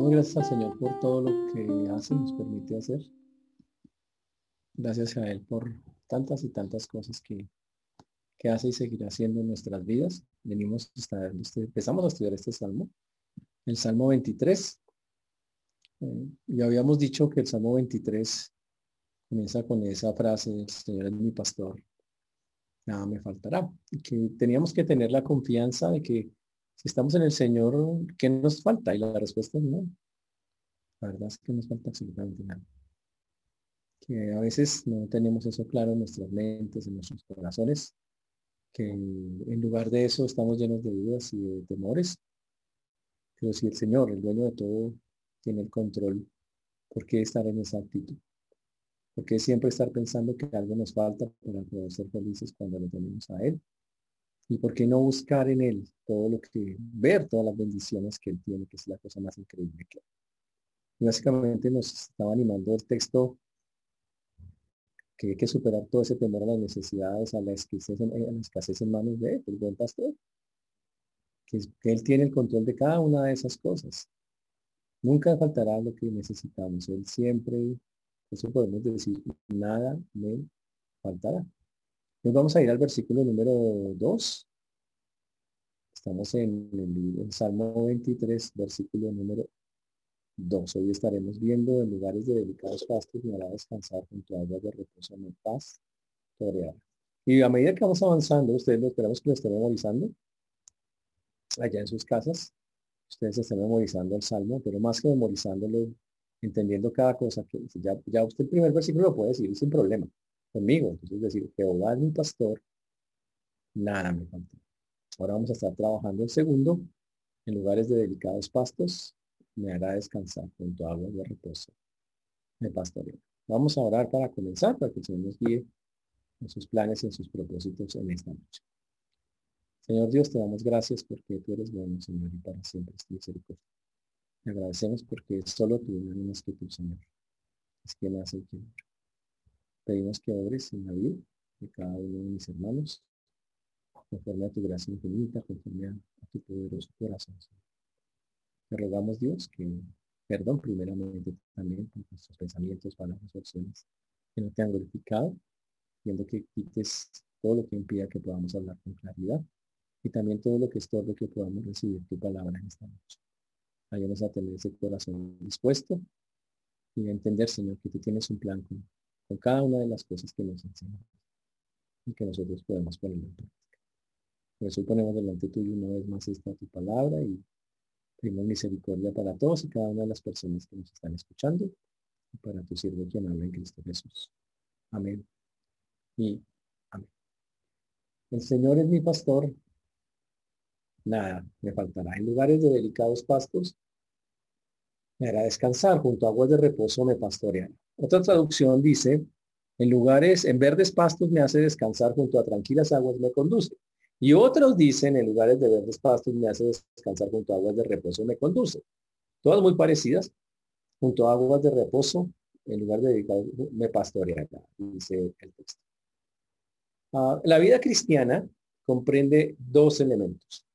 Damos gracias al Señor por todo lo que hace, nos permite hacer. Gracias a Él por tantas y tantas cosas que, que hace y seguirá haciendo en nuestras vidas. Venimos a este, empezamos a estudiar este salmo, el Salmo 23. Eh, y habíamos dicho que el Salmo 23 comienza con esa frase, Señor es mi pastor, nada me faltará. Que teníamos que tener la confianza de que si estamos en el Señor, ¿qué nos falta? Y la respuesta es no. La verdad es que nos falta absolutamente nada. Que a veces no tenemos eso claro en nuestras mentes, en nuestros corazones, que en lugar de eso estamos llenos de dudas y de temores. Pero si el Señor, el dueño de todo, tiene el control, ¿por qué estar en esa actitud? ¿Por qué siempre estar pensando que algo nos falta para poder ser felices cuando lo tenemos a Él? ¿Y por qué no buscar en Él todo lo que, ver todas las bendiciones que Él tiene, que es la cosa más increíble que hay? Básicamente nos estaba animando el texto que hay que superar todo ese temor a las necesidades, a la escasez a la en manos de Él, el buen pastor. Que, que Él tiene el control de cada una de esas cosas. Nunca faltará lo que necesitamos. Él siempre, eso podemos decir, nada me faltará. Nos vamos a ir al versículo número 2. Estamos en el, Salmo 23, versículo número 2. Hoy estaremos viendo en lugares de delicados pastos me hará descansar junto a aguas de reposo en paz. Y a medida que vamos avanzando, ustedes lo esperamos que lo estén memorizando allá en sus casas. Ustedes estén memorizando el Salmo, pero más que memorizándolo, entendiendo cada cosa, que ya, ya usted el primer versículo lo puede decir sin problema conmigo. Entonces es decir, Jehová es mi pastor, nada me falta. Ahora vamos a estar trabajando el segundo, en lugares de delicados pastos, me hará descansar junto a aguas de reposo. Me pastoreo. Vamos a orar para comenzar, para que el Señor nos guíe en sus planes y en sus propósitos en esta noche. Señor Dios, te damos gracias porque tú eres bueno, Señor, y para siempre es misericordia. Te agradecemos porque solo tú, no más que tú, Señor, es quien hace el tiempo. Pedimos que obres en la vida de cada uno de mis hermanos, conforme a tu gracia infinita, conforme a, tu poderoso corazón. Te rogamos, Dios, que perdón primeramente también nuestros pensamientos, palabras, acciones que no te han glorificado, viendo que quites todo lo que impida que podamos hablar con claridad y también todo lo que estorbe que podamos recibir tu palabra en esta noche. Ayúdanos a tener ese corazón dispuesto y a entender, Señor, que tú tienes un plan con con cada una de las cosas que nos enseñan y que nosotros podemos poner en práctica. Por eso ponemos delante tuyo una vez más esta tu palabra y pedimos misericordia para todos y cada una de las personas que nos están escuchando y para tu siervo quien habla en Cristo Jesús. Amén. Y amén. El Señor es mi pastor. Nada me faltará. En lugares de delicados pastos me hará descansar. Junto a aguas de reposo me pastoreará. Otra traducción dice, en lugares, en verdes pastos me hace descansar, junto a tranquilas aguas me conduce. Y otros dicen, en lugares de verdes pastos me hace descansar, junto a aguas de reposo me conduce. Todas muy parecidas. Junto a aguas de reposo, en lugar de me pastorea, dice el texto. Ah, la vida cristiana comprende dos elementos.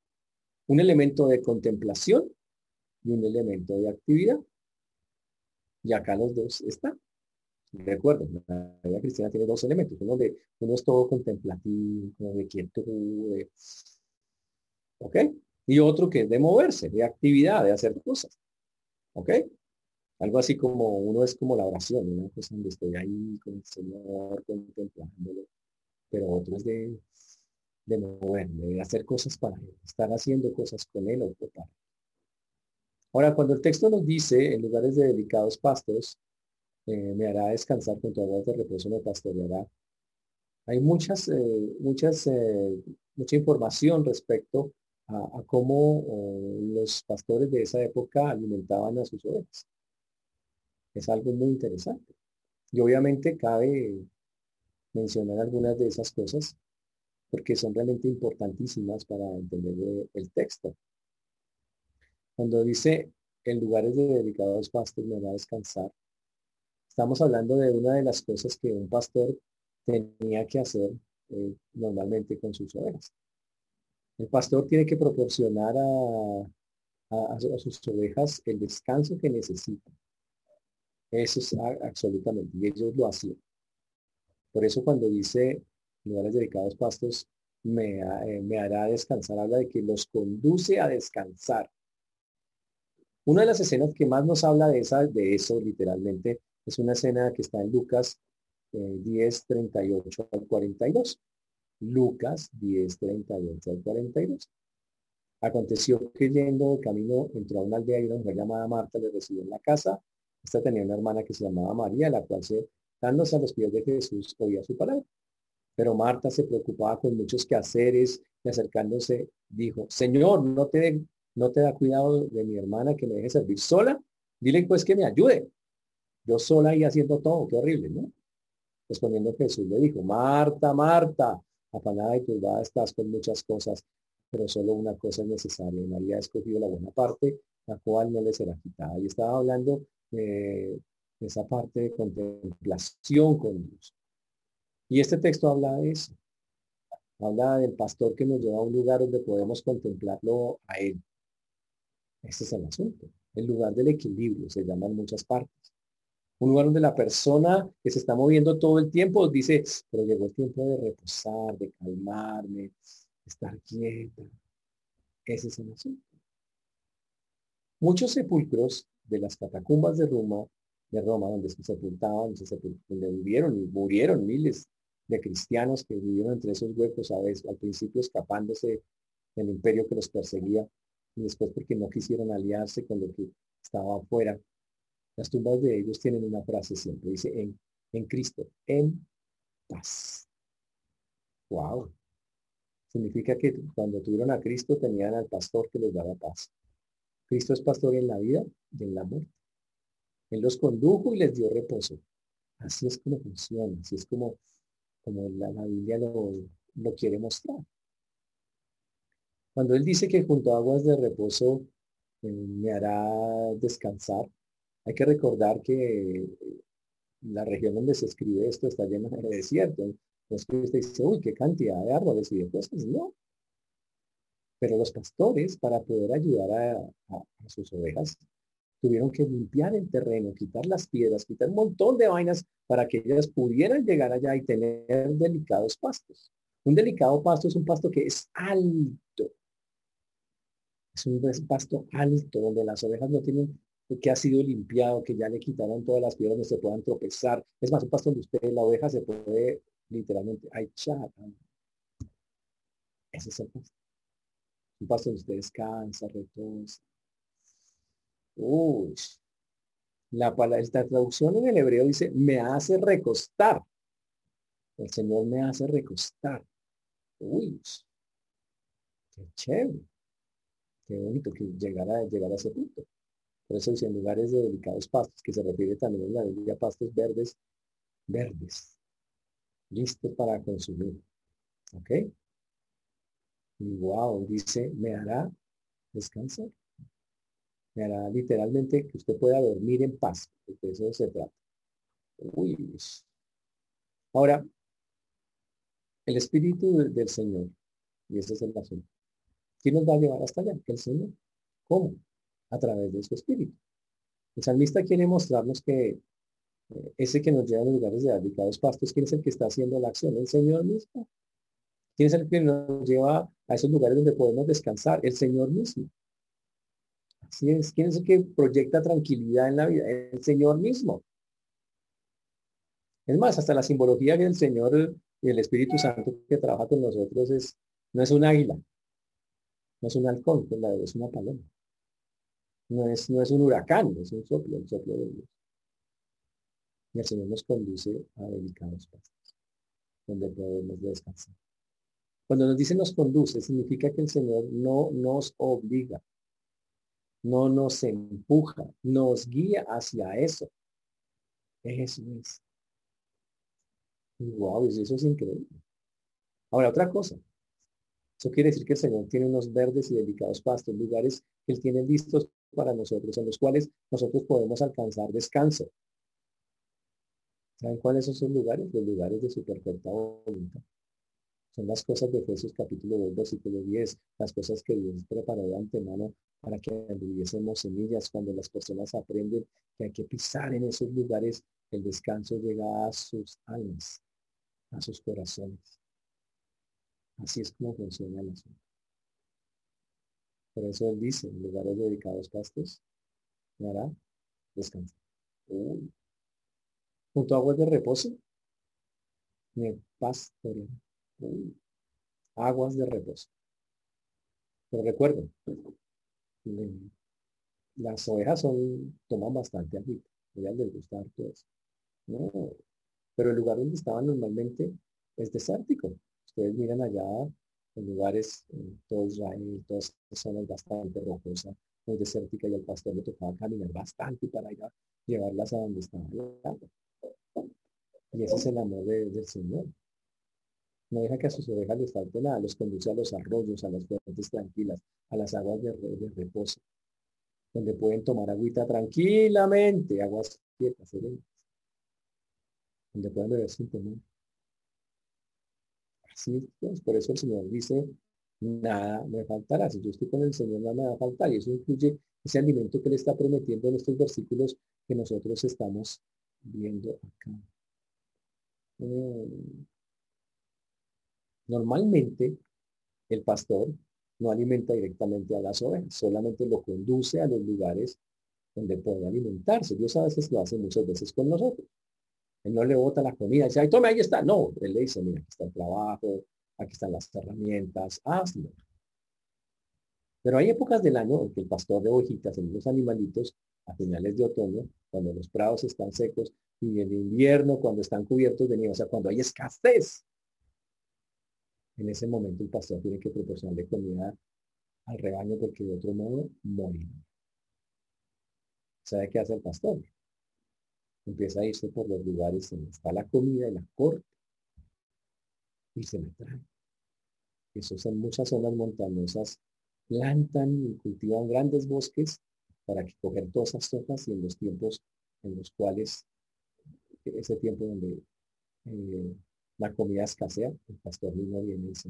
Un elemento de contemplación y un elemento de actividad. Y acá los dos están. De acuerdo, la vida cristiana tiene dos elementos, uno de uno es todo contemplativo, de quietud, ¿ok? Y otro que es de moverse, de actividad, de hacer cosas, ¿ok? Algo así como uno es como la oración, una cosa donde estoy ahí con el Señor contemplándolo, pero otro es de, de moverme, de hacer cosas para él, estar haciendo cosas con él o para Ahora, cuando el texto nos dice, en lugares de delicados pastos, eh, me hará descansar con tu aguas de reposo, me pastoreará. Hay muchas, eh, muchas, eh, mucha información respecto a, cómo los pastores de esa época alimentaban a sus ovejas. Es algo muy interesante. Y obviamente cabe mencionar algunas de esas cosas porque son realmente importantísimas para entender el texto. Cuando dice en lugares de dedicados pastos me a descansar, Estamos hablando de una de las cosas que un pastor tenía que hacer eh, normalmente con sus ovejas. El pastor tiene que proporcionar a, a, sus ovejas el descanso que necesitan. Eso es absolutamente, y ellos lo hacían. Por eso cuando dice lugares dedicados pastos, me, eh, me hará descansar, habla de que los conduce a descansar. Una de las escenas que más nos habla de, esa, de eso, literalmente, es una escena que está en Lucas 10, 38 al 42. Lucas 10, 38 al 42. Aconteció que yendo de camino entró a una aldea y una mujer llamada Marta le recibió en la casa. Esta tenía una hermana que se llamaba María, la cual se, dándose a los pies de Jesús, oía su palabra. Pero Marta se preocupaba con muchos quehaceres y acercándose dijo, Señor, ¿no te, no te da cuidado de mi hermana que me deje servir sola? Dile pues que me ayude. Yo sola y haciendo todo, qué horrible, ¿no? Respondiendo Jesús le dijo, Marta, Marta, apanada y turbada estás con muchas cosas, pero solo una cosa es necesaria. Y María ha escogido la buena parte, la cual no le será quitada. Y estaba hablando de esa parte de contemplación con Dios. Y este texto habla de eso. Habla del pastor que nos lleva a un lugar donde podemos contemplarlo a Él. Este es el asunto. El lugar del equilibrio, se llama en muchas partes. Un lugar donde la persona que se está moviendo todo el tiempo dice, pero llegó el tiempo de reposar, de calmarme, estar quieta. Ese es el asunto. Muchos sepulcros de las catacumbas de Roma, de Roma, donde se sepultaban, donde vivieron y murieron miles de cristianos que vivieron entre esos huecos a veces, al principio escapándose del imperio que los perseguía y después porque no quisieron aliarse con lo que estaba afuera. Las tumbas de ellos tienen una frase siempre, dice en, en Cristo, en paz. Wow. Significa que cuando tuvieron a Cristo tenían al pastor que les daba paz. Cristo es pastor en la vida y en la muerte. Él los condujo y les dio reposo. Así es como funciona, así es como, como la, Biblia lo, lo quiere mostrar. Cuando Él dice que junto a aguas de reposo eh, me hará descansar, hay que recordar que la región donde se escribe esto está llena de desierto. Entonces usted dice, uy, qué cantidad de árboles y de cosas. No. Pero los pastores, para poder ayudar a, sus ovejas, tuvieron que limpiar el terreno, quitar las piedras, quitar un montón de vainas para que ellas pudieran llegar allá y tener delicados pastos. Un delicado pasto es un pasto que es alto. Es un pasto alto donde las ovejas no tienen que ha sido limpiado, que ya le quitaron todas las piedras donde se puedan tropezar. Es más, un pasto donde usted, la oveja, se puede literalmente echar. Ese es el pasto. Un pasto donde usted descansa, reposa. Uy. La, esta traducción en el hebreo dice, me hace recostar. El Señor me hace recostar. Uy. Qué chévere. Qué bonito que llegara, llegar a ese punto. Dice en lugares de delicados pastos, que se refiere también en la Biblia a pastos verdes, verdes, listos para consumir. ¿Ok? Y wow, dice, me hará descansar. Me hará literalmente que usted pueda dormir en paz, porque eso se trata. Uy. Ahora, el Espíritu del Señor, y ese es el asunto, ¿quién nos va a llevar hasta allá? El Señor. ¿Cómo? A través de su Espíritu. El salmista quiere mostrarnos que eh, ese que nos lleva a los lugares de dedicados pastos, ¿quién es el que está haciendo la acción? El Señor mismo. ¿Quién es el que nos lleva a esos lugares donde podemos descansar? El Señor mismo. Así es. ¿Quién es el que proyecta tranquilidad en la vida? El Señor mismo. Es más, hasta la simbología del Señor y el Espíritu Santo que trabaja con nosotros es, no es un águila, no es un halcón, es una paloma. No es, no es un huracán, es un soplo, el soplo de Dios. Y el Señor nos conduce a delicados pastos, donde podemos descansar. Cuando nos dice nos conduce, significa que el Señor no nos obliga, no nos empuja, nos guía hacia eso. Eso es. wow, eso es increíble. Ahora, otra cosa. Eso quiere decir que el Señor tiene unos verdes y delicados pastos, lugares que Él tiene listos para nosotros, en los cuales nosotros podemos alcanzar descanso. ¿Saben cuáles son esos lugares? Los lugares de su perfecta voluntad. Son las cosas de Jesús capítulo 2, versículo 10, las cosas que Dios preparó de antemano para que anduviésemos semillas cuando las personas aprenden que hay que pisar en esos lugares, el descanso llega a sus almas, a sus corazones. Así es como funciona la asunto. Por eso él dice, en lugares dedicados pastos, me hará descansar. Junto a aguas de reposo, me pastoreará. Aguas de reposo. Pero recuerden, las ovejas son, toman bastante agua. Ellas les gusta todo eso. No, pero el lugar donde estaban normalmente es desértico. Ustedes miran allá en lugares, en todo Israel, todas zonas bastante rocosas, muy desértica y al pastor le tocaba caminar bastante para ir a llevarlas a donde estaba Y ese es el amor del Señor. No deja que a sus ovejas les falte nada, los conduce a los arroyos, a las fuentes tranquilas, a las aguas de, reposo, donde pueden tomar agüita tranquilamente, aguas quietas, serenas, donde pueden beber sin temor. Así es, por eso el Señor dice, nada me faltará. Si yo estoy con el Señor, nada me va a faltar. Y eso incluye ese alimento que le está prometiendo en estos versículos que nosotros estamos viendo acá. Mm. Normalmente, el pastor no alimenta directamente a las ovejas, solamente lo conduce a los lugares donde puede alimentarse. Dios a veces lo hace muchas veces con nosotros. Él no le bota la comida, dice, ay, tome, ahí está. No, él le dice, mira, aquí está el trabajo, aquí están las herramientas, hazlo. Pero hay épocas del año en que el pastor de ovejitas, en los animalitos, a finales de otoño, cuando los prados están secos, y en invierno, cuando están cubiertos de nieve, o sea, cuando hay escasez en ese momento el pastor tiene que proporcionarle comida al rebaño porque de otro modo morirá. ¿Sabe qué hace el pastor? Empieza a irse por los lugares donde está la comida y la corte y se me trae. Eso en muchas zonas montañosas plantan y cultivan grandes bosques para que coger todas esas hojas y en los tiempos en los cuales ese tiempo donde eh, la comida escasea, el pastor mismo viene y dice,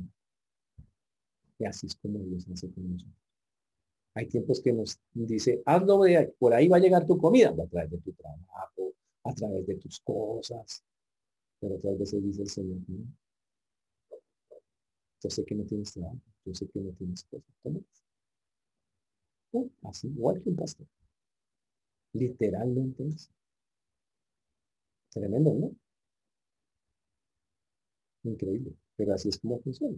y así es como Dios hace con nosotros. Hay tiempos que nos dice, hazlo de por ahí va a llegar tu comida, a través de tu trabajo, a través de tus cosas. Pero otras veces dice el Señor, yo sé que no tienes trabajo, yo sé que no tienes cosas. así, igual que un pastor. Literalmente Tremendo, ¿no? Increíble, pero así es como funciona.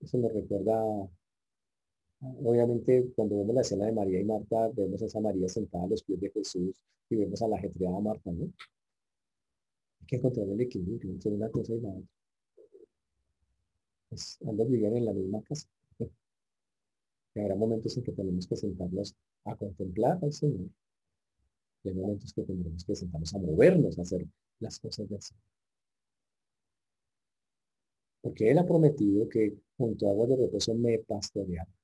Eso me recuerda, obviamente, cuando vemos la escena de María y Marta, vemos a esa María sentada a los pies de Jesús y vemos a la ajetreada Marta, ¿no? Hay que encontrar el equilibrio entre una cosa y la otra. Pues ambos viven en la misma casa. Y habrá momentos en que tenemos que sentarnos a contemplar al Señor. Y hay momentos que tendremos que sentarnos a movernos, a hacer las cosas de Señor. Porque Él ha prometido que junto a agua de reposo me pastoreará.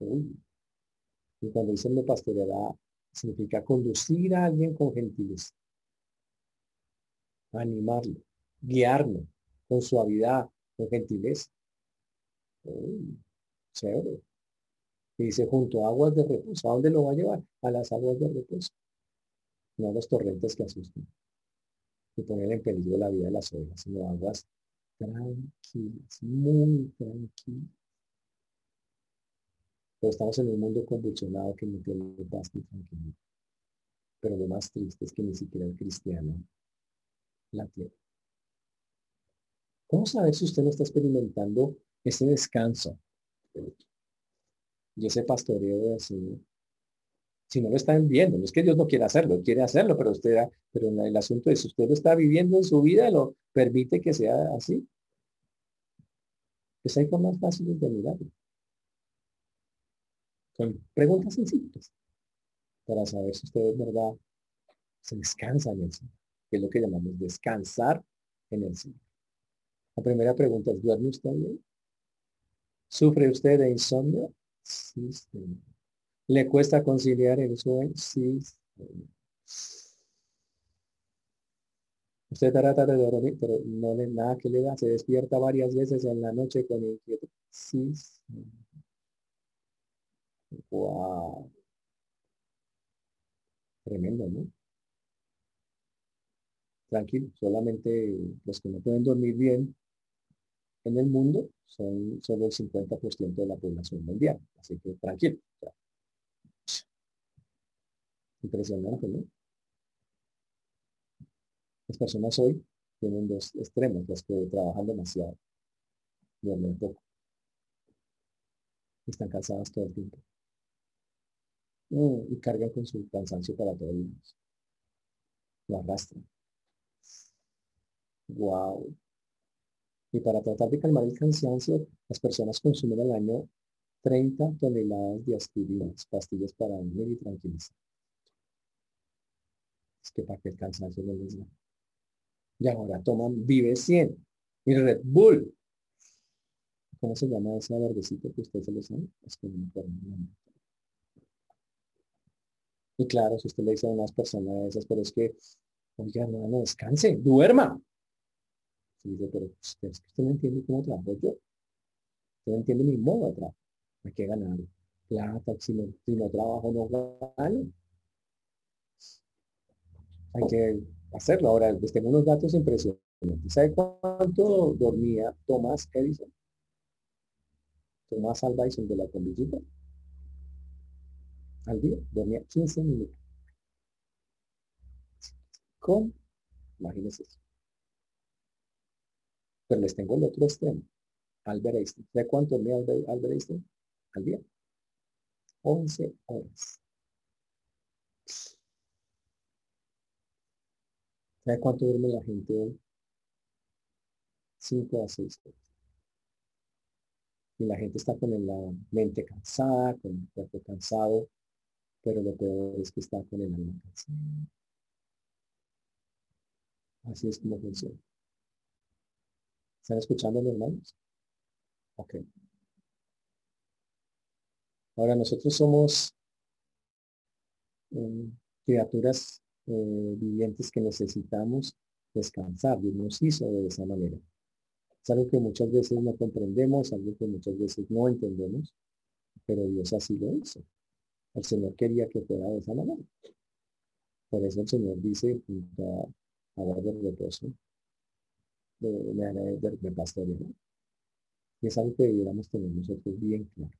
Y cuando dice me pastoreará, significa conducir a alguien con gentileza. Animarlo, guiarlo con suavidad, con gentileza. Chévere. Y dice junto a aguas de reposo. ¿A dónde lo va a llevar? A las aguas de reposo. No a los torrentes que asustan. Y poner en peligro la vida de las ovejas, sino aguas tranquilas, muy tranquilas. Pero estamos en un mundo convulsionado que no tiene paz ni tranquilidad. Pero lo más triste es que ni siquiera el cristiano la tiene. ¿Cómo saber si usted no está experimentando ese descanso y ese pastoreo de así? Si no lo están viendo, no es que Dios no quiera hacerlo, quiere hacerlo, pero usted, pero el asunto es, si usted lo está viviendo en su vida, lo permite que sea así. Pues hay formas fáciles de mirarlo. Son preguntas sencillas para saber si usted es verdad se descansa en el Señor, que es lo que llamamos descansar en el Señor. La primera pregunta es, ¿duerme usted bien? ¿Sufre usted de insomnio? Sí, ¿Le cuesta conciliar el sueño? Sí. Usted trata de dormir, pero no le nada que le da. Se despierta varias veces en la noche con inquietud. Sí. Wow. Tremendo, ¿no? Tranquilo, solamente los que no pueden dormir bien en el mundo son solo el 50% de la población mundial. Así que tranquilo. Impresionante, ¿no? Las personas hoy tienen dos extremos, las que trabajan demasiado, duermen poco, están cansadas todo el tiempo y cargan con su cansancio para todo el mundo. Lo arrastran. Wow. Y para tratar de calmar el cansancio, las personas consumen al año 30 toneladas de aspirinas, pastillas para dormir y tranquilizar. Es que para que el cansancio no les da. Y ahora toman Vive 100 y Red Bull. ¿Cómo se llama ese verdecito que usted se lo sabe? Es que no me acuerdo. Y claro, si usted le dice a unas personas esas, pero es que, oiga, no, no descanse, duerma. Pero pues, es que usted no entiende cómo trabajo yo. Usted no entiende mi modo de trabajo. Hay que ganar plata, si no, si no trabajo no gano. Hay que hacerlo. Ahora, les tengo unos datos impresionantes. ¿Sabe cuánto dormía Tomás Edison? Tomás Alva Edison de la bombillita. Al día dormía 15 minutos. ¿Cómo? Imagínense eso. Pero les tengo el otro extremo. Albert Einstein. ¿Sabe cuánto dormía Albert Einstein al día? 11 horas. ¿Sabe cuánto duerme la gente hoy? 5 a 6 horas. Y la gente está con la mente cansada, con el cuerpo cansado, pero lo peor es que está con el alma cansada. Así es como funciona. ¿Están escuchando, hermanos? Ok. Ahora nosotros somos eh, criaturas eh, vivientes que necesitamos descansar. Dios nos hizo de esa manera. Es algo que muchas veces no comprendemos, algo que muchas veces no entendemos, pero Dios así lo hizo. El Señor quería que fuera de esa manera. Por eso el Señor dice, junto a, a del reposo, de, de, de, de pastorear. Y es algo que debiéramos tener nosotros bien claro.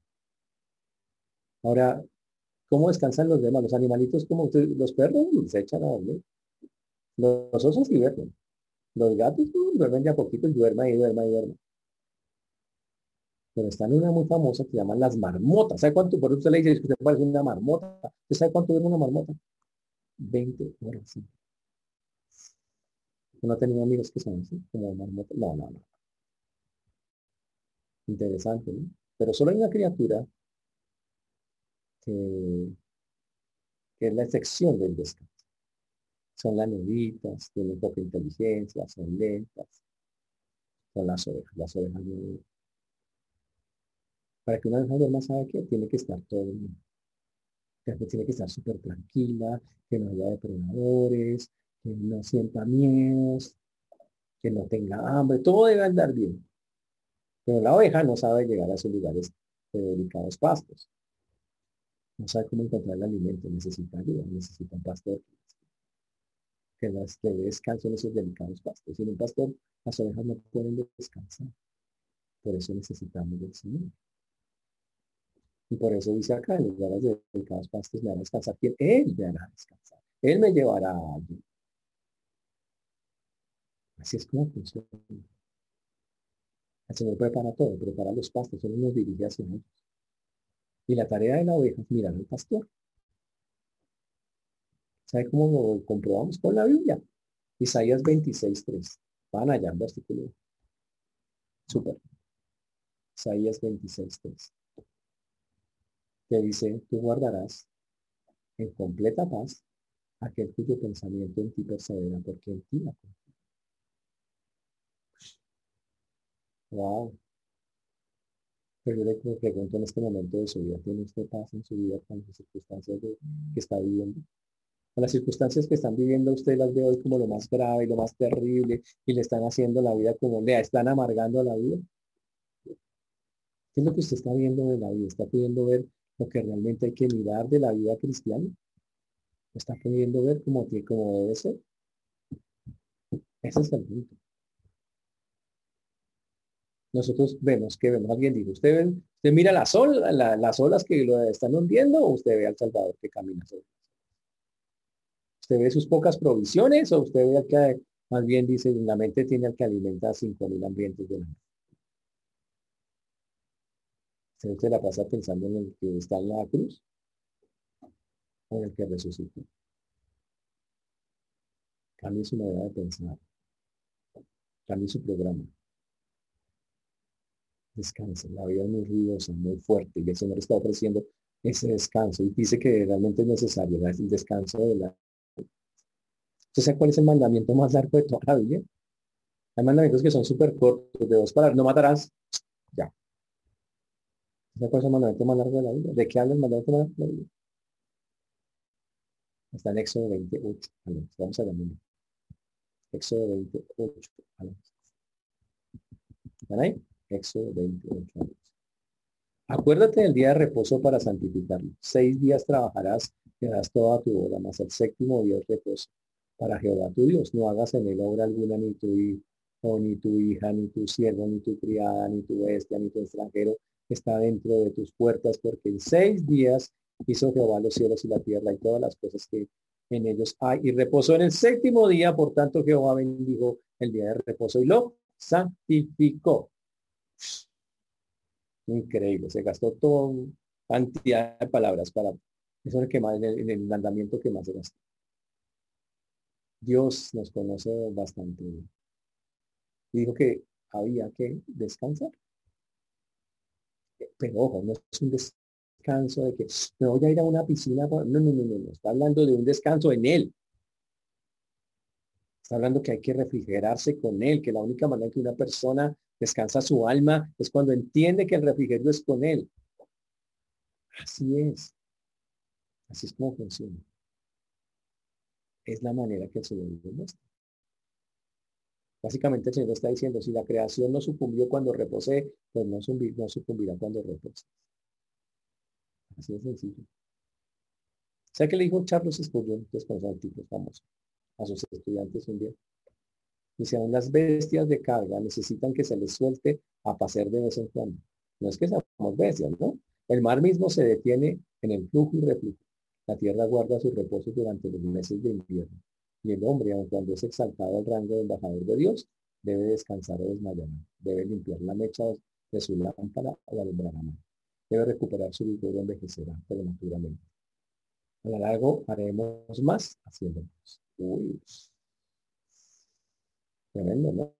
Ahora, ¿Cómo descansan los demás? Los animalitos como los perros se echan a dormir. Los osos duermen. Los gatos duermen ya poquito y duermen y duermen y duermen. Pero están una muy famosa que llaman las marmotas. ¿Sabe cuánto? Por eso usted le dice que usted parece una marmota. ¿Usted sabe cuánto duerme una marmota? 20 horas. No ha tenido amigos que son así, como marmota. No, no, no. Interesante, ¿no? Pero solo hay una criatura que, es la excepción del descanso. Son las nuditas, tienen poca inteligencia, son lentas, son las ovejas, las ovejas Para que una oveja duerma, ¿sabe que Tiene que estar todo mundo. Tiene que estar súper tranquila, que no haya depredadores, que no sienta miedos, que no tenga hambre, todo debe andar bien. Pero la oveja no sabe llegar a esos lugares de delicados pastos no sabe cómo encontrar el alimento, necesita ayuda, necesita un pastor que las que descansen esos delicados pastos. Sin un pastor, las ovejas no pueden descansar. Por eso necesitamos del Señor. Y por eso dice acá, en lugares de delicados pastos me hará descansar. ¿Quién? Él me hará descansar. Él me llevará allí. Así es como funciona. El Señor prepara todo, prepara los pastos, Él nos dirige hacia ellos. Y la tarea de la oveja es mirar al pastor. ¿Sabe cómo lo comprobamos con la Biblia? Isaías 26.3. Van allá en versículo. Súper. Isaías 26.3. Que dice, tú guardarás en completa paz aquel cuyo pensamiento en ti persevera, porque en ti la Wow. Pero yo le pregunto en este momento de su vida, ¿tiene usted paz en su vida con las circunstancias que está viviendo? Con las circunstancias que están viviendo usted las ve hoy como lo más grave y lo más terrible y le están haciendo la vida como le están amargando la vida. ¿Qué es lo que usted está viendo de la vida? ¿Está pudiendo ver lo que realmente hay que mirar de la vida cristiana. ¿Lo está pudiendo ver como, que, como debe ser? Ese es el punto. Nosotros vemos que vemos, alguien dijo, ¿usted, usted mira las, las olas que lo están hundiendo o usted ve al Salvador que camina sobre ¿Usted ve sus pocas provisiones o usted ve al que más bien dice, la mente tiene al que alimenta cinco mil ambientes de la ¿Usted la pasa pensando en el que está en la cruz o en el que resucitó? Cambie su manera de pensar. Cambie su programa. Descanse. La vida muy ruidosa, muy fuerte y el Señor está ofreciendo ese descanso y dice que realmente es necesario el descanso de la ¿Usted sabe cuál es el mandamiento más largo de toda la Biblia? Hay mandamientos que son súper cortos, de dos palabras, no matarás, ya. ¿Sabe cuál es el mandamiento más largo de la Biblia? ¿De qué habla el mandamiento largo de la Biblia? Está en Éxodo 28. Vamos a la Biblia. Éxodo 28. ¿Están ahí? Éxodo 28. Acuérdate del día de reposo para santificarlo. Seis días trabajarás y harás toda tu obra, más el séptimo día de reposo para Jehová tu Dios. No hagas en él obra alguna ni tu hijo, ni tu hija, ni tu siervo, ni tu criada, ni tu bestia, ni tu extranjero está dentro de tus puertas, porque en seis días hizo Jehová los cielos y la tierra y todas las cosas que en ellos hay. Y reposó en el séptimo día, por tanto Jehová bendijo el día de reposo y lo santificó. Increíble, se gastó toda cantidad de palabras para eso es que más, en el, en el mandamiento que más se gastó. Dios nos conoce bastante bien. Dijo que había que descansar. Pero ojo, no es un descanso de que me voy a ir a una piscina. No, no, no, no, no. Está hablando de un descanso en Él. Está hablando que hay que refrigerarse con Él, que la única manera que una persona descansa su alma es cuando entiende que el refrigerio es con Él. Así es. Así es como funciona es la manera que el Señor muestra. Básicamente el Señor está diciendo, si la creación no sucumbió cuando reposé, pues no, sucumbirá cuando repose. Así de sencillo. ¿Sabe qué le dijo Charles Spurgeon, después de tipo famoso, a sus estudiantes un día? Dice, aún las bestias de carga necesitan que se les suelte a pasear de vez en cuando. No es que seamos bestias, ¿no? El mar mismo se detiene en el flujo y reflujo. La tierra guarda su reposo durante los meses de invierno. Y el hombre, aun cuando es exaltado al rango de embajador de Dios, debe descansar o desmayar. Debe limpiar la mecha de su lámpara o alumbrar a mano. Debe recuperar su vigor o envejecerá prematuramente. A lo largo haremos más haciendo más. Uy. Tremendo, ¿no?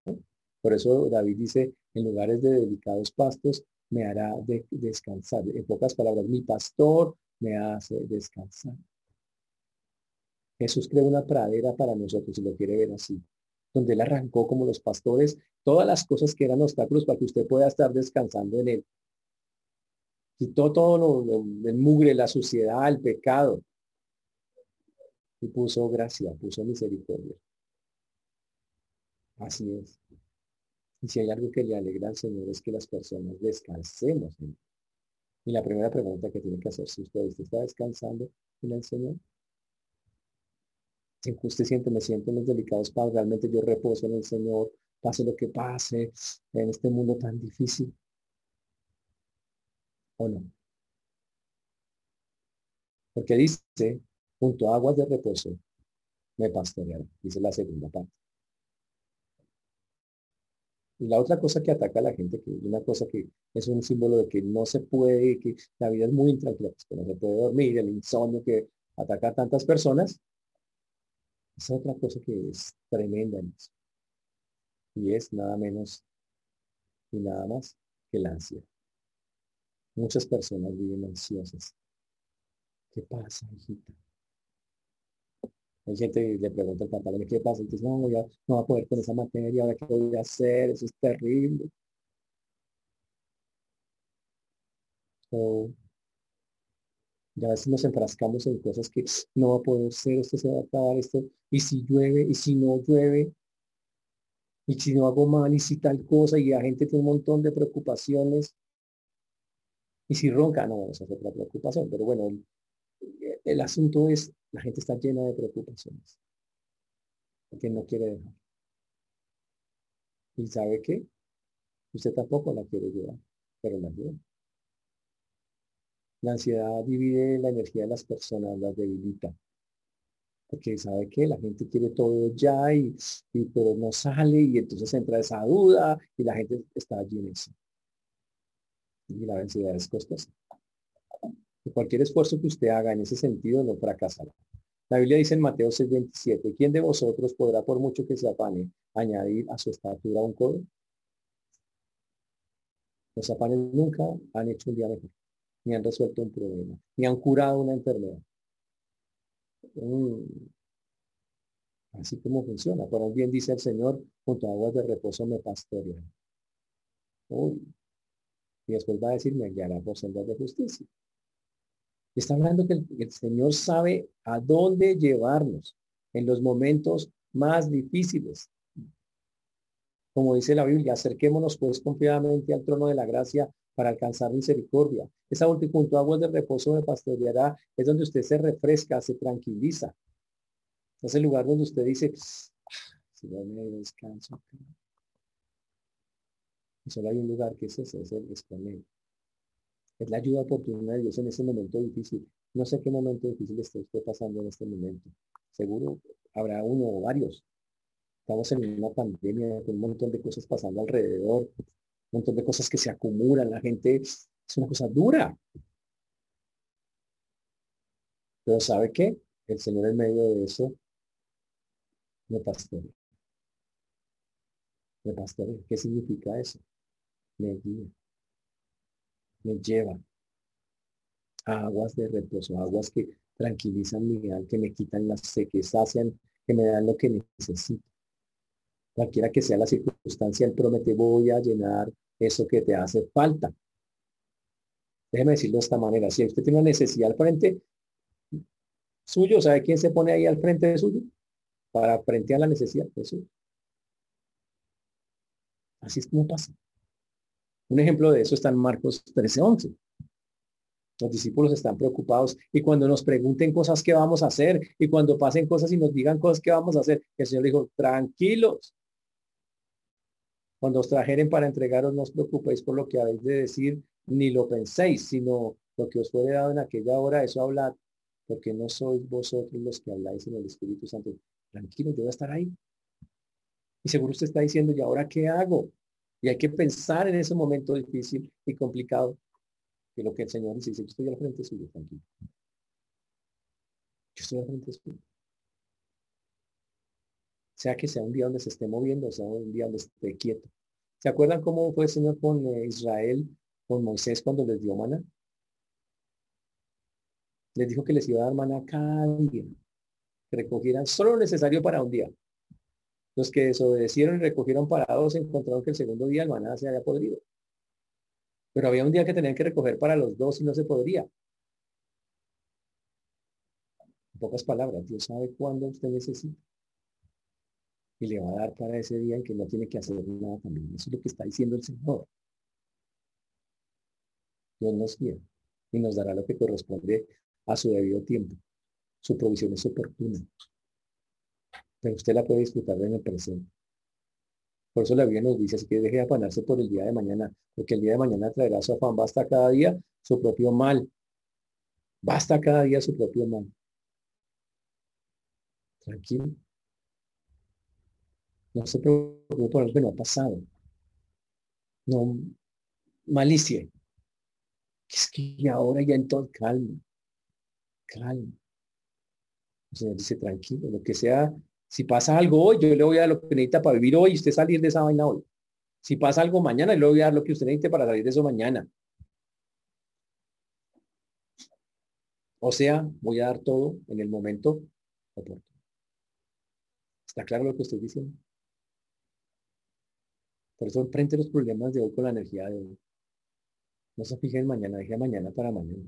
Por eso David dice, en lugares de delicados pastos me hará descansar. En pocas palabras, mi pastor me hace descansar. Jesús creó una pradera para nosotros, si lo quiere ver así, donde él arrancó como los pastores todas las cosas que eran obstáculos para que usted pueda estar descansando en él. Quitó todo lo, el mugre, la suciedad, el pecado. Y puso gracia, puso misericordia. Así es. Y si hay algo que le alegra al Señor es que las personas descansemos en él. Y la primera pregunta que tiene que hacer si usted, está descansando en el Señor. Si usted siente, me siento en los delicados padres, realmente yo reposo en el Señor, pase lo que pase en este mundo tan difícil. ¿O no? Porque dice, junto a aguas de reposo, me pastoreará, dice la segunda parte. Y la otra cosa que ataca a la gente, que una cosa que es un símbolo de que no se puede, que la vida es muy intranquila, pues, que no se puede dormir, el insomnio que ataca a tantas personas, es otra cosa que es tremenda. Y es nada menos y nada más que la ansiedad. Muchas personas viven ansiosas. ¿Qué pasa, hijita? Hay gente que le pregunta al pantalón, ¿qué pasa? Y dice, no, ya no va a poder con esa materia, ahora qué voy a hacer, eso es terrible. Ya nos enfrascamos en cosas que no va a poder ser, esto se va a acabar, esto, y si llueve, y si no llueve, y si no hago mal, y si tal cosa, y la gente tiene un montón de preocupaciones. Y si ronca, no, esa es otra preocupación. Pero bueno, el, asunto es, la gente está llena de preocupaciones. Porque no quiere dejar. ¿Y sabe qué? Usted tampoco la quiere llevar, pero la lleva. La ansiedad divide la energía de las personas, las debilita. Porque sabe que la gente quiere todo ya y, pero no sale y entonces entra esa duda y la gente está allí en eso. Y la ansiedad es costosa. Cualquier esfuerzo que usted haga en ese sentido no fracasará. La Biblia dice en Mateo 6:27, ¿quién de vosotros podrá, por mucho que se afane, añadir a su estatura un codo? Los afanes nunca han hecho un día mejor, ni han resuelto un problema, ni han curado una enfermedad. Así como funciona. Por bien dice el Señor, junto a aguas de reposo me pastorean. Y después va a decir, me guiará por sendas de justicia. Está hablando que el, Señor sabe a dónde llevarnos en los momentos más difíciles. Como dice la Biblia, acerquémonos pues confiadamente al trono de la gracia para alcanzar misericordia. Esa última punto, aguas de reposo me pastoreará, es donde usted se refresca, se tranquiliza. Es el lugar donde usted dice, si no me descanso. Y solo hay un lugar que es ese, es el Es la ayuda oportuna de Dios en ese momento difícil. No sé qué momento difícil está usted pasando en este momento. Seguro habrá uno o varios. Estamos en una pandemia con un montón de cosas pasando alrededor montón de cosas que se acumulan, la gente es una cosa dura. Pero ¿sabe qué? El Señor en medio de eso me pastorea. Me pastorea. ¿Qué significa eso? Me guía. Me lleva a aguas de reposo, aguas que tranquilizan mi alma, que me quitan las seques, hacen que me dan lo que necesito cualquiera que sea la circunstancia, él promete, voy a llenar eso que te hace falta. Déjeme decirlo de esta manera, si usted tiene una necesidad al frente suyo, ¿sabe quién se pone ahí al frente de suyo? Para frente a la necesidad de suyo. Así es como pasa. Un ejemplo de eso está en Marcos 13:11. Los discípulos están preocupados y cuando nos pregunten cosas que vamos a hacer y cuando pasen cosas y nos digan cosas que vamos a hacer, el Señor dijo, tranquilos, cuando os trajeren para entregaros, no os preocupéis por lo que habéis de decir, ni lo penséis, sino lo que os fue dado en aquella hora, eso hablad, porque no sois vosotros los que habláis en el Espíritu Santo. Tranquilo, yo voy a estar ahí. Y seguro usted está diciendo, ¿y ahora qué hago? Y hay que pensar en ese momento difícil y complicado, que lo que el Señor dice, yo estoy al frente suyo, tranquilo. Yo estoy al frente suyo sea que sea un día donde se esté moviendo, sea un día donde esté quieto. ¿Se acuerdan cómo fue el Señor con eh, Israel, con Moisés cuando les dio maná? Les dijo que les iba a dar maná cada día, recogieran solo lo necesario para un día. Los que desobedecieron y recogieron para dos encontraron que el segundo día el maná se había podrido. Pero había un día que tenían que recoger para los dos y no se podría. En pocas palabras, Dios sabe cuándo usted necesita y le va a dar para ese día en que no tiene que hacer nada también. Eso es lo que está diciendo el Señor. Dios nos guía y nos dará lo que corresponde a su debido tiempo. Su provisión es oportuna. Pero usted la puede disfrutar en el presente. Por eso la Biblia nos dice así que deje de afanarse por el día de mañana, porque el día de mañana traerá su afán. Basta cada día su propio mal. Basta cada día su propio mal. Tranquilo. No se preocupe por lo que no ha pasado. No malicie. Es que ahora ya entonces calma. Calma. O sea, dice tranquilo, lo que sea. Si pasa algo hoy, yo le voy a dar lo que necesita para vivir hoy y usted salir de esa vaina hoy. Si pasa algo mañana, le voy a dar lo que usted necesite para salir de eso mañana. O sea, voy a dar todo en el momento oportuno. ¿Está claro lo que estoy diciendo? Por eso enfrente los problemas de hoy con la energía de hoy. No se fije en mañana, deje mañana para mañana.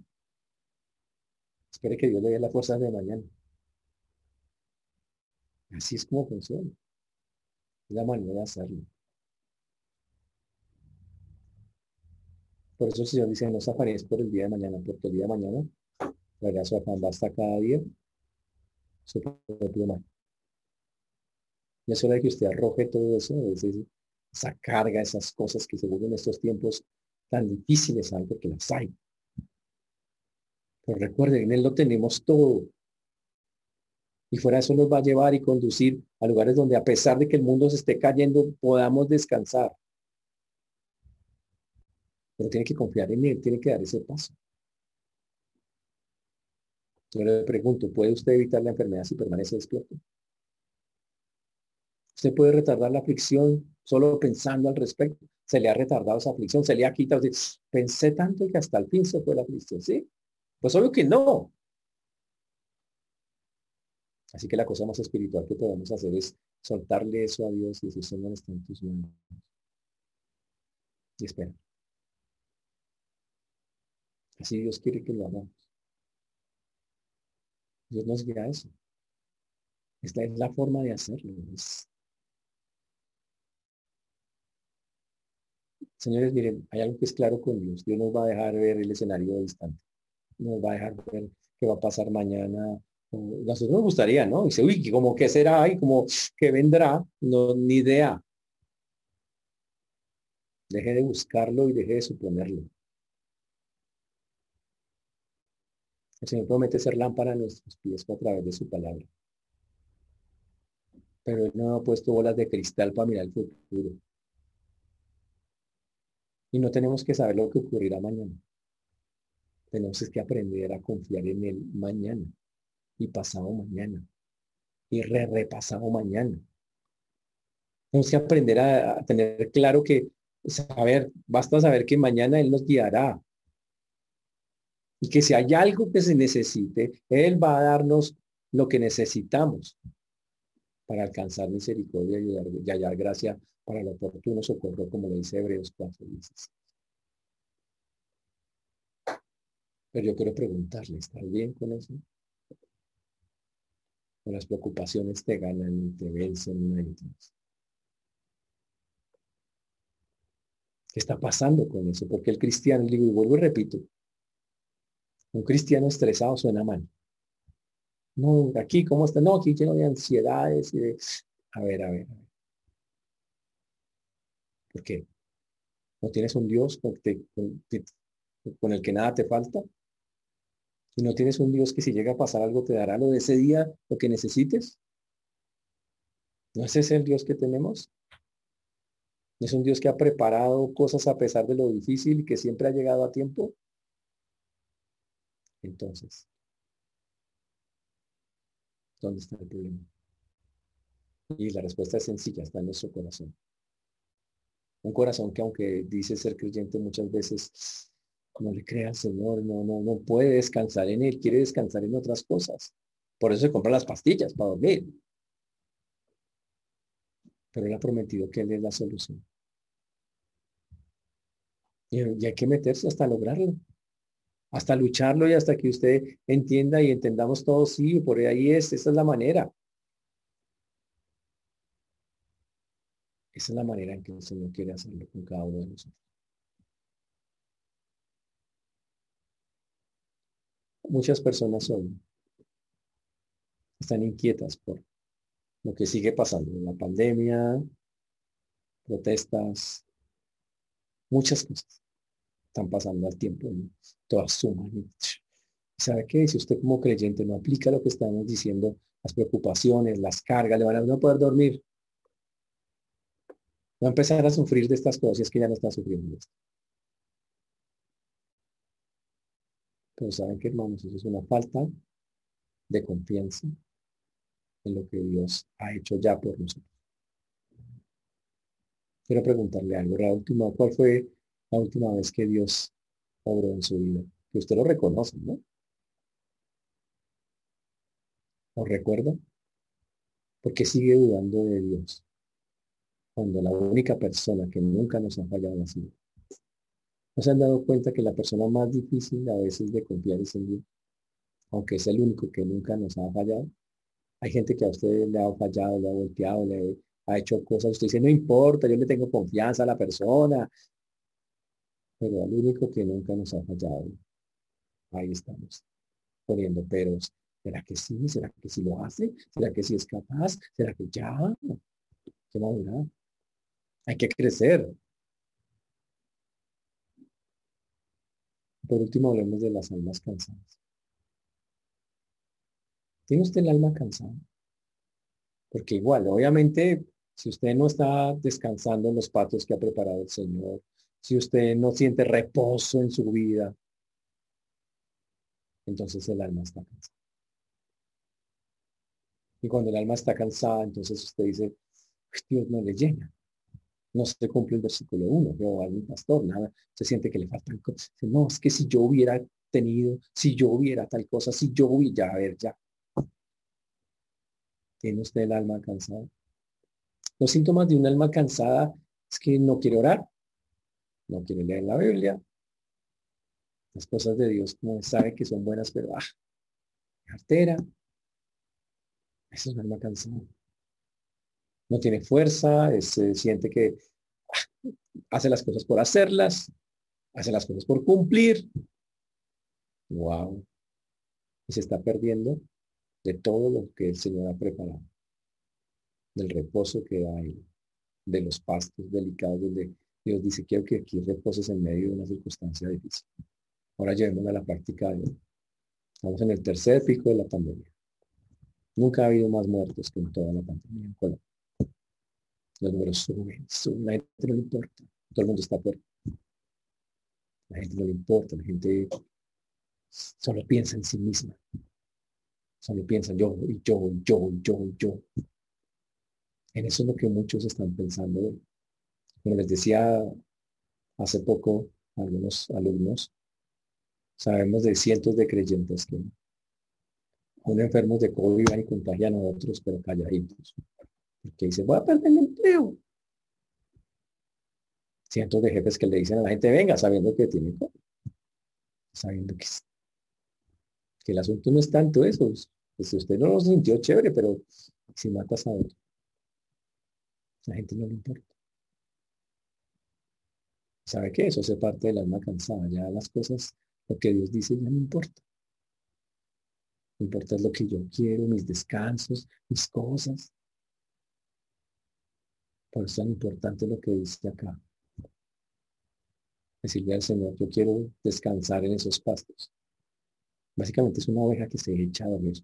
Espere que Dios le dé la fuerza de mañana. Así es como funciona. Es la manera de hacerlo. Por eso el Señor dice, no os afanéis por el día de mañana, porque el día de mañana traerá su afán, basta cada día su propio mal. Y es de que usted arroje todo eso, esa carga, esas cosas que seguro en estos tiempos tan difíciles hay, porque las hay. Pero recuerden, en Él lo tenemos todo. Y fuera eso nos va a llevar y conducir a lugares donde a pesar de que el mundo se esté cayendo, podamos descansar. Pero tiene que confiar en Él, tiene que dar ese paso. Yo le pregunto, ¿puede usted evitar la enfermedad si permanece despierto? Usted puede retardar la aflicción solo pensando al respecto. Se le ha retardado esa aflicción, se le ha quitado. Pensé tanto que hasta el fin se fue la aflicción, ¿sí? Pues solo que no. Así que la cosa más espiritual que podemos hacer es soltarle eso a Dios y decir, Señor, está en tus manos. Y espera. Así Dios quiere que lo hagamos. Dios nos guía eso. Esta es la forma de hacerlo. Señores, miren, hay algo que es claro con Dios. Dios nos va a dejar ver el escenario distante. Nos va a dejar ver qué va a pasar mañana. Nosotros nos gustaría, ¿no? Dice, uy, como qué será y como que vendrá, no, ni idea. Deje de buscarlo y deje de suponerlo. El Señor promete ser lámpara a nuestros pies a través de su palabra. Pero Él no ha puesto bolas de cristal para mirar el futuro. Y no tenemos que saber lo que ocurrirá mañana. Tenemos que aprender a confiar en Él mañana y pasado mañana y re repasado mañana. Tenemos que aprender a, a tener claro que saber, basta saber que mañana Él nos guiará, y que si hay algo que se necesite, Él va a darnos lo que necesitamos para alcanzar misericordia y hallar gracia para lo oportuno socorro, como lo dice Hebreos 4, Pero yo quiero preguntarle, ¿está bien con eso? O las preocupaciones te ganan y te vencen ¿Qué está pasando con eso? Porque el cristiano, digo, y vuelvo y repito, un cristiano estresado suena mal. No, aquí, ¿cómo está? No, aquí lleno de ansiedades y de... A ver, a ver. ¿Por qué? ¿No tienes un Dios con, con el que nada te falta? ¿Y no tienes un Dios que si llega a pasar algo te dará lo de ese día, lo que necesites? ¿No es ese el Dios que tenemos? ¿No es un Dios que ha preparado cosas a pesar de lo difícil y que siempre ha llegado a tiempo? Entonces, ¿dónde está el problema? Y la respuesta es sencilla, está en nuestro corazón. Un corazón que aunque dice ser creyente muchas veces no le crea al Señor, no, no, no puede descansar en Él, quiere descansar en otras cosas. Por eso se compra las pastillas para dormir. Pero Él ha prometido que Él es la solución. Y, y hay que meterse hasta lograrlo hasta lucharlo y hasta que usted entienda y entendamos todo, sí, por ahí es, esa es la manera. Esa es la manera en que el Señor quiere hacerlo con cada uno de nosotros. Muchas personas hoy están inquietas por lo que sigue pasando, la pandemia, protestas, muchas cosas están pasando al tiempo, todas suman. ¿Sabe qué? Si usted como creyente no aplica lo que estamos diciendo, las preocupaciones, las cargas, le van a no poder dormir. Va a empezar a sufrir de estas cosas y es que ya no está sufriendo esto. Pero saben que hermanos, eso es una falta de confianza en lo que Dios ha hecho ya por nosotros. Quiero preguntarle algo. La última, ¿cuál fue la última vez que Dios obró en su vida? Que usted lo reconoce, ¿no? ¿Lo recuerda? Porque sigue dudando de Dios. Cuando la única persona que nunca nos ha fallado ha sido. ¿No se han dado cuenta que la persona más difícil a veces de confiar es en Dios? Aunque es el único que nunca nos ha fallado. Hay gente que a usted le ha fallado, le ha volteado, le ha hecho cosas. Usted dice, no importa, yo le tengo confianza a la persona, pero al único que nunca nos ha fallado, ahí estamos, poniendo peros. ¿Será que sí? ¿Será que sí lo hace? ¿Será que sí es capaz? ¿Será que ya? ¿Qué madurar? Hay que crecer. Por último, hablemos de las almas cansadas. ¿Tiene usted el alma cansada? Porque igual, obviamente, si usted no está descansando en los patos que ha preparado el Señor, si usted no siente reposo en su vida, entonces el alma está cansada. Y cuando el alma está cansada, entonces usted dice, Dios no le llena. No se cumple el versículo 1. Yo un pastor, nada, se siente que le faltan cosas. No, es que si yo hubiera tenido, si yo hubiera tal cosa, si yo hubiera, a ver, ya. ¿Tiene usted el alma cansada? Los síntomas de un alma cansada es que no quiere orar, no quiere leer la Biblia. Las cosas de Dios, como sabe que son buenas, pero ah, altera. Eso es un. No tiene fuerza, se siente que ah, hace las cosas por hacerlas, hace las cosas por cumplir. Wow. Y se está perdiendo de todo lo que el Señor ha preparado. Del reposo que hay, de los pastos delicados donde Dios dice, quiero que aquí reposes en medio de una circunstancia difícil. Ahora llevémosla a la práctica de hoy. Estamos en el tercer pico de la pandemia. Nunca ha habido más muertos que en toda la pandemia en Colombia. Los números suben, suben, la gente no le importa. Todo el mundo está por. La gente no le importa, la gente solo piensa en sí misma. Solo piensa yo, y yo, yo, yo, yo. En eso es lo que muchos están pensando Como les decía hace poco algunos alumnos, sabemos de cientos de creyentes que un enfermos de COVID van y contagian a otros, pero calladitos. Porque dice, voy a perder el empleo. Cientos de jefes que le dicen a la gente, venga, sabiendo que tiene COVID. Sabiendo que, que el asunto no es tanto eso. Pues usted no lo sintió chévere, pero si matas a otro, la gente no le importa. ¿Sabe qué? Eso hace parte del alma cansada. Ya las cosas, lo que Dios dice ya no importa. No importa lo que yo quiero, mis descansos, mis cosas. Por eso es tan importante lo que dice acá. Decirle al Señor, yo quiero descansar en esos pastos. Básicamente es una oveja que se echa a dormir.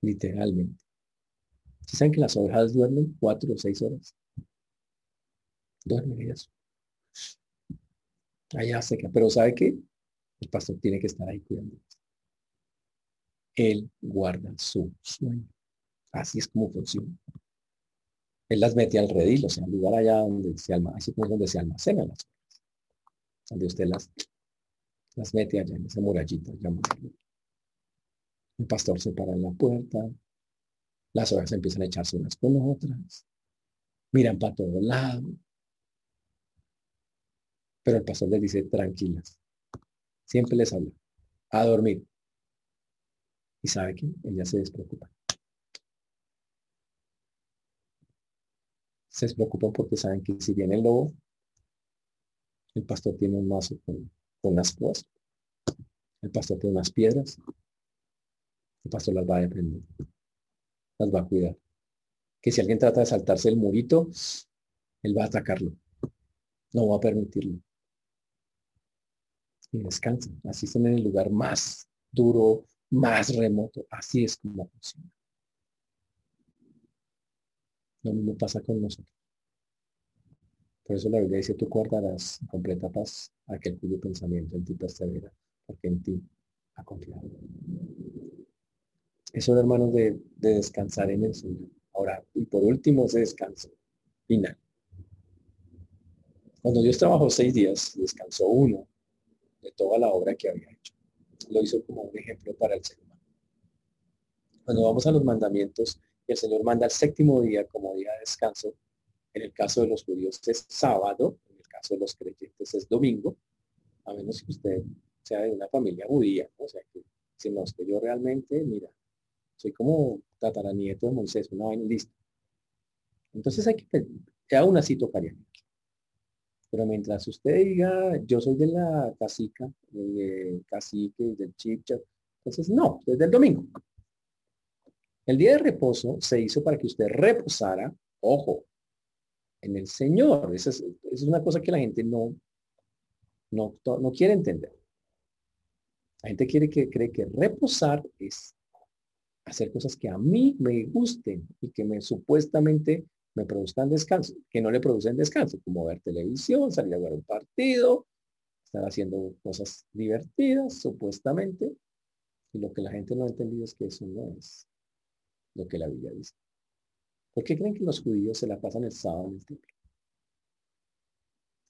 Literalmente. ¿Sí saben que las ovejas duermen cuatro o seis horas? Duermen ellas. Allá seca. Pero ¿sabe qué? El pastor tiene que estar ahí cuidando. Él guarda su sueño. Así es como funciona. Él las mete al redil, o sea, al lugar allá donde se, alma, así como donde se almacenan las cosas. Donde usted las, las mete allá en esa murallita. El pastor se para en la puerta. Las ovejas empiezan a echarse unas con otras. Miran para todos lados. Pero el pastor les dice, tranquilas. Siempre les habla. A dormir. Y sabe que ella se despreocupa. Se despreocupan porque saben que si viene el lobo, el pastor tiene un mazo con, unas cosas. El pastor tiene unas piedras. El pastor las va a defender. Las va a cuidar. Que si alguien trata de saltarse el murito, él va a atacarlo. No va a permitirlo. Y descansan. Así están en el lugar más duro, más remoto. Así es como funciona. Lo mismo pasa con nosotros. Por eso la Biblia dice, tú guardarás completa paz aquel cuyo pensamiento en ti persevera, porque en ti ha confiado. Eso, hermanos, de, de descansar en el Señor. Ahora, y por último, ese descanso final. Cuando Dios trabajó seis días, descansó uno de toda la obra que había hecho lo hizo como un ejemplo para el ser humano. Cuando vamos a los mandamientos el Señor manda el séptimo día como día de descanso, en el caso de los judíos es sábado, en el caso de los creyentes es domingo, a menos que usted sea de una familia judía, o sea que si no, es que yo realmente, mira, soy como tataranieto de Moisés, una vaina lista. Entonces hay que aún así tocaría. Pero mientras usted diga, yo soy de la casica, de cacique, del chip, entonces no, desde el domingo. El día de reposo se hizo para que usted reposara, ojo, en el Señor. Esa es, una cosa que la gente no, no, no quiere entender. La gente quiere que cree que reposar es hacer cosas que a mí me gusten y que me supuestamente me produzcan descanso, que no le producen descanso, como ver televisión, salir a ver un partido, estar haciendo cosas divertidas, supuestamente. Y lo que la gente no ha entendido es que eso no es lo que la Biblia dice. ¿Por qué creen que los judíos se la pasan el sábado en el templo?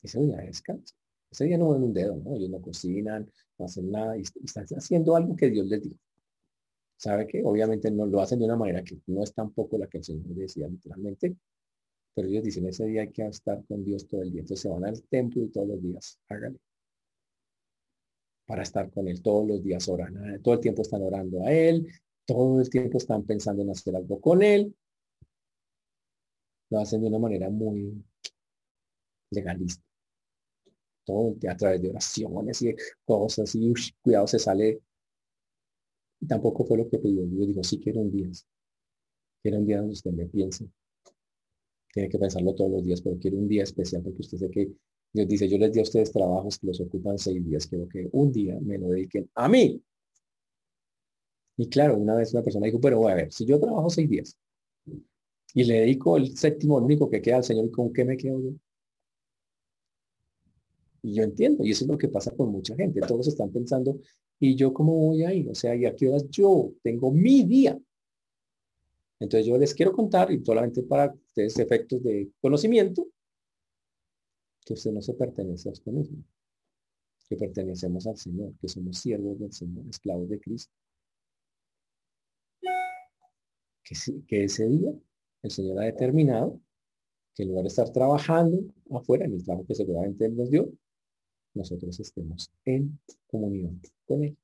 Ese día de descanso. Ese día no ven un dedo, ¿no? Ellos no cocinan, no hacen nada y, están haciendo algo que Dios les dijo. ¿Sabe qué? Obviamente no lo hacen de una manera que no es tampoco la que el Señor decía literalmente, pero ellos dicen, ese día hay que estar con Dios todo el día. Entonces se van al templo y todos los días, hágale. Para estar con Él todos los días oran. Todo el tiempo están orando a Él, todo el tiempo están pensando en hacer algo con Él. Lo hacen de una manera muy legalista. Todo a través de oraciones y cosas y cuidado se sale. tampoco fue lo que pidió. Yo digo, sí quiero un día. Quiero un día donde usted me piense tiene que pensarlo todos los días, pero quiero un día especial porque usted sé que Dios dice, yo les di a ustedes trabajos que los ocupan seis días, quiero que un día me lo dediquen a mí. Y claro, una vez una persona dijo, pero a ver, si yo trabajo seis días y le dedico el séptimo, el único que queda al Señor, ¿con qué me quedo yo? Y yo entiendo, y eso es lo que pasa con mucha gente. Todos están pensando, ¿y yo cómo voy a ir? O sea, ¿y a qué horas yo tengo mi día? Entonces yo les quiero contar, y solamente para ustedes efectos de conocimiento, que usted no se pertenece a usted mismo, que pertenecemos al Señor, que somos siervos del Señor, esclavos de Cristo. Que, que ese día el Señor ha determinado que en lugar de estar trabajando afuera, en el trabajo que seguramente Él nos dio, nosotros estemos en comunión con Él.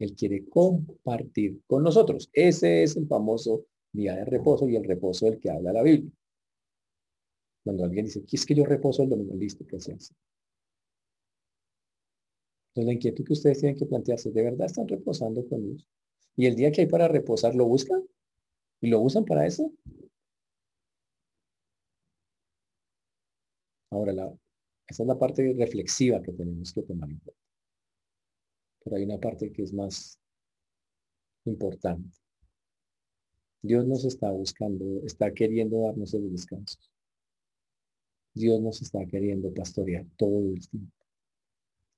Él quiere compartir con nosotros. Ese es el famoso día de reposo y el reposo del que habla la Biblia. Cuando alguien dice, ¿qué es que yo reposo el domingo? Listo, que se hace. Entonces la inquietud que ustedes tienen que plantearse, ¿de verdad están reposando con Dios? ¿Y el día que hay para reposar lo buscan? ¿Y lo usan para eso? Ahora, la, esa es la parte reflexiva que tenemos que tomar en cuenta. Pero hay una parte que es más importante. Dios nos está buscando, está queriendo darnos el descanso. Dios nos está queriendo pastorear todo el tiempo.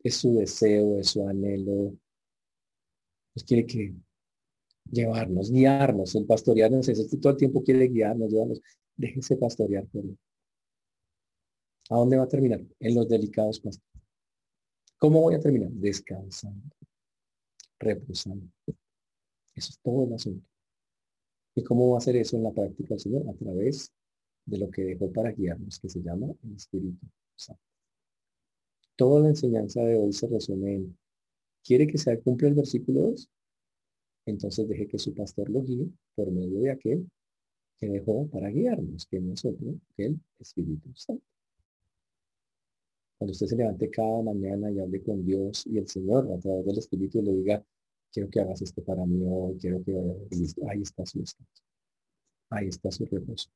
Es su deseo, es su anhelo. Nos quiere que llevarnos, guiarnos. El pastorearnos es todo el tiempo quiere guiarnos, llevarnos. Déjese pastorear por él. ¿A dónde va a terminar? En los delicados pasos. ¿Cómo voy a terminar? Descansando, reposando. Eso es todo el asunto. ¿Y cómo va a hacer eso en la práctica el Señor? A través de lo que dejó para guiarnos, que se llama el Espíritu Santo. Toda la enseñanza de hoy se resume en, ¿quiere que se cumpla el versículo 2? Entonces deje que su pastor lo guíe por medio de aquel que dejó para guiarnos, que no es otro que el Espíritu Santo. Cuando usted se levante cada mañana y hable con Dios y el Señor a través del Espíritu le diga, quiero que hagas esto para mí hoy, quiero que ahí está su descanso, ahí está su reposo,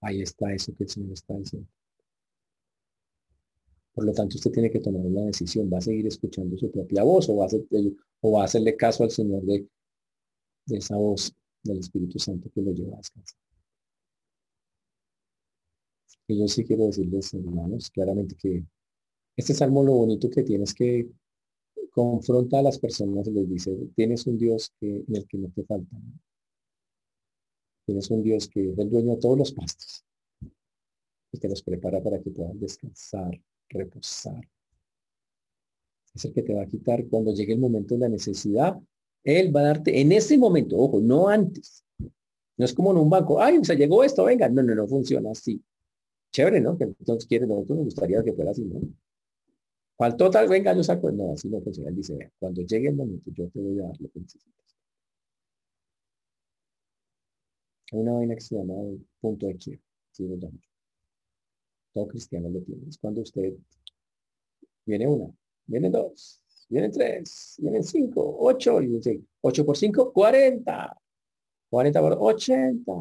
ahí está eso que el Señor está diciendo. Por lo tanto, usted tiene que tomar una decisión, va a seguir escuchando su propia voz o va a, o va a hacerle caso al Señor de, de esa voz del Espíritu Santo que lo lleva a descansar. Y yo sí quiero decirles, hermanos, claramente que este salmo lo bonito que tienes que confronta a las personas y les dice, tienes un Dios que, en el que no te falta. Tienes un Dios que es el dueño de todos los pastos y que los prepara para que puedan descansar, reposar. Es el que te va a quitar cuando llegue el momento de la necesidad. Él va a darte en ese momento, ojo, no antes. No es como en un banco, ay, se llegó esto, venga. No, no, no funciona así. Chévere, ¿no? Que entonces quiere, nosotros nos gustaría que fuera así, ¿no? Faltó tal, venga, yo saco. No, así no funciona. Él dice, cuando llegue el momento, yo te voy a dar lo una vaina que se llama punto de quiebra. Todo cristiano lo tiene. Es cuando usted viene una, vienen dos, vienen tres, vienen cinco, ocho, y dice, ocho por cinco, cuarenta. Cuarenta por ochenta.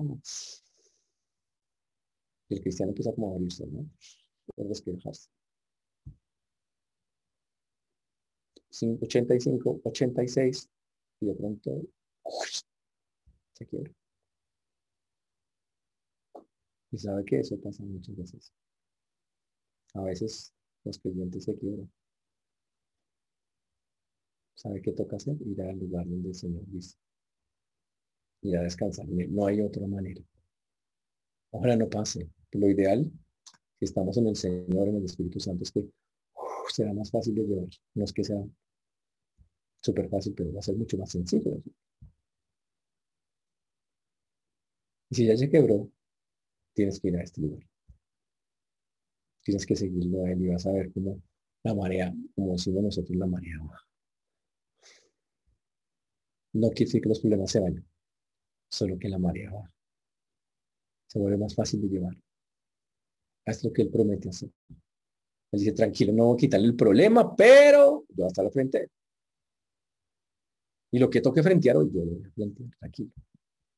El cristiano empieza como a morirse, ¿no? Despejarse. 85, 86 y de pronto se quiebra. Y sabe que eso pasa muchas veces. A veces los creyentes se quiebran. ¿Sabe qué toca hacer? Ir al lugar donde el Señor dice. Ir a descansar. No hay otra manera. Ojalá no pase. Lo ideal, si estamos en el Señor, en el Espíritu Santo, es que será más fácil de llevar. No es que sea súper fácil, pero va a ser mucho más sencillo. Y si ya se quebró, tienes que ir a este lugar. Tienes que seguirlo a él y vas a ver cómo la marea, como decimos nosotros, la marea baja. No quiere decir que los problemas se vayan, solo que la marea baja. Se vuelve más fácil de llevar. Haz lo que él promete hacer. Él dice, tranquilo, no voy a quitarle el problema, pero yo voy a estar al frente Y lo que toque frentear hoy, yo lo voy a frentear, tranquilo.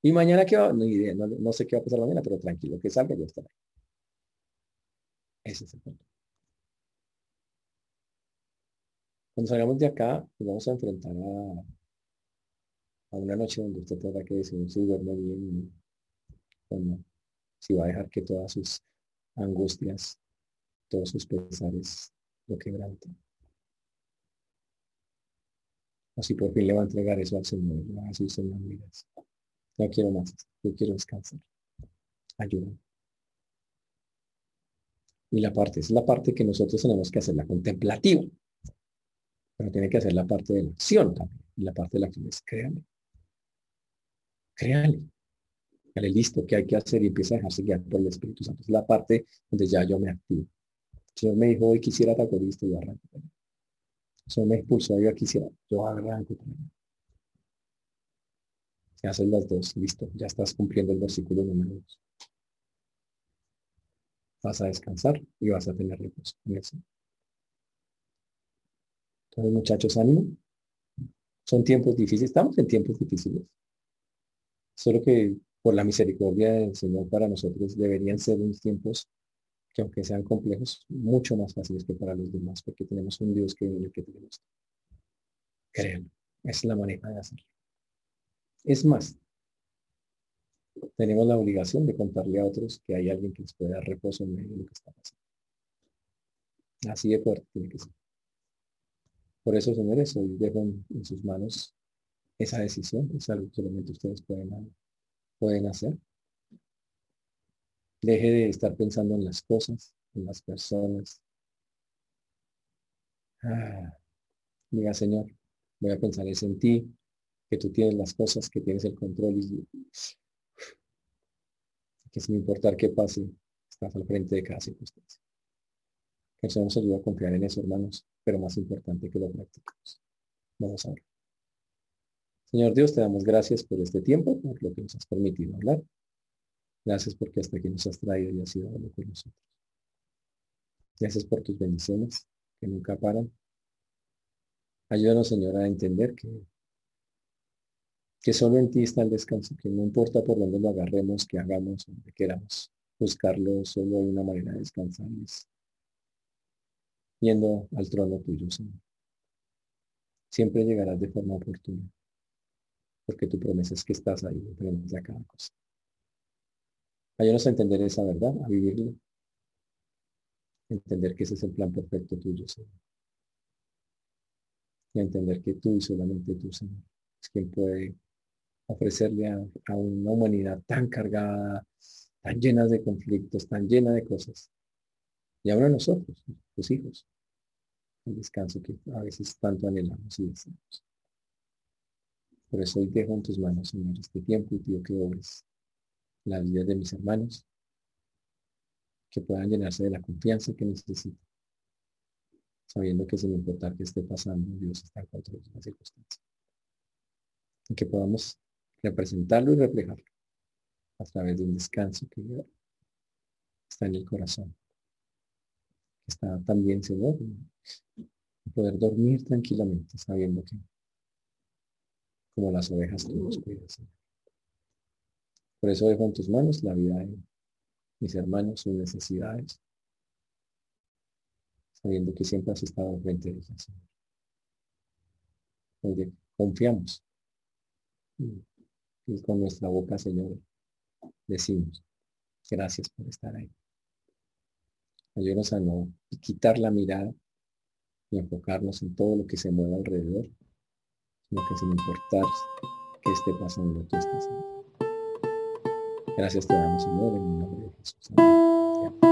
Y mañana qué va, no, idea, no, sé qué va a pasar mañana, pero tranquilo, que salga, yo estaré. Ese es el punto. Cuando salgamos de acá, vamos a enfrentar a, a una noche donde usted tendrá que decidir si duerme bien o no. Si va a dejar que todas sus angustias todos sus pesares lo quebrantan. Así por fin le va a entregar eso al Señor. Va a decir, Señor, mira, no quiero más, yo quiero descansar. Ayúdame. Y la parte, es la parte que nosotros tenemos que hacer, la contemplativa. Pero tiene que hacer la parte de la acción también. Y la parte de la acción es créale. Créale. Dale listo, ¿qué hay que hacer? Y empieza a dejarse guiar por el Espíritu Santo. Es la parte donde ya yo me activo. El Señor me dijo, hoy quisiera atacar listo, yo arranco. El me expulsó, yo quisiera, yo arranco Se hacen las dos, listo, ya estás cumpliendo el versículo número dos. Vas a descansar y vas a tener reposo Entonces, muchachos, ánimo. Son tiempos difíciles, estamos en tiempos difíciles. Solo que por la misericordia del Señor para nosotros deberían ser unos tiempos que aunque sean complejos, mucho más fáciles que para los demás, porque tenemos un Dios que, que tenemos. Créanlo, es la manera de hacerlo. Es más, tenemos la obligación de contarle a otros que hay alguien que les puede dar reposo en medio de lo que está pasando. Así de fuerte tiene que ser. Por eso, señores, hoy dejo en, sus manos esa decisión. Es algo que solamente ustedes pueden, pueden hacer. Deje de estar pensando en las cosas, en las personas. Ah, diga, Señor, voy a pensar en ti, que tú tienes las cosas, que tienes el control y que sin importar qué pase, estás al frente de cada circunstancia. Que a confiar en eso, hermanos, pero más importante que lo practiquemos. Vamos a ver. Señor Dios, te damos gracias por este tiempo, por lo que nos has permitido hablar. Gracias porque hasta aquí nos has traído y has sido con nosotros. Gracias por tus bendiciones que nunca paran. Ayúdanos, Señor, a entender que, solo en ti está el descanso, que no importa por dónde lo agarremos, que hagamos, donde queramos buscarlo, solo hay una manera de descansar, yendo al trono tuyo, Señor. Siempre llegarás de forma oportuna, porque tu promesa es que estás ahí, frente a cada cosa. Ayúdanos a entender esa verdad, a vivirla. Entender que ese es el plan perfecto tuyo, Señor. Y a entender que tú y solamente tú, Señor, es quien puede ofrecerle a, una humanidad tan cargada, tan llena de conflictos, tan llena de cosas. Y ahora nosotros, tus hijos, el descanso que a veces tanto anhelamos y deseamos. Por eso hoy dejo en tus manos, Señor, este tiempo y pido que obres la vida de mis hermanos, que puedan llenarse de la confianza que necesitan, sabiendo que sin importar que esté pasando, Dios está en control de las circunstancias. Y que podamos representarlo y reflejarlo a través de un descanso que está en el corazón está también, Señor, poder dormir tranquilamente sabiendo que como las ovejas tú nos. Por eso dejo en tus manos la vida de mis hermanos, sus necesidades, sabiendo que siempre has estado frente a ellas, Señor. confiamos. Y con nuestra boca, Señor, decimos, gracias por estar ahí. Ayúdanos a no quitar la mirada y enfocarnos en todo lo que se mueve alrededor, sino que sin importar qué esté pasando, tú estás ahí. Gracias te damos, Señor, en el nombre de Jesús. Amén.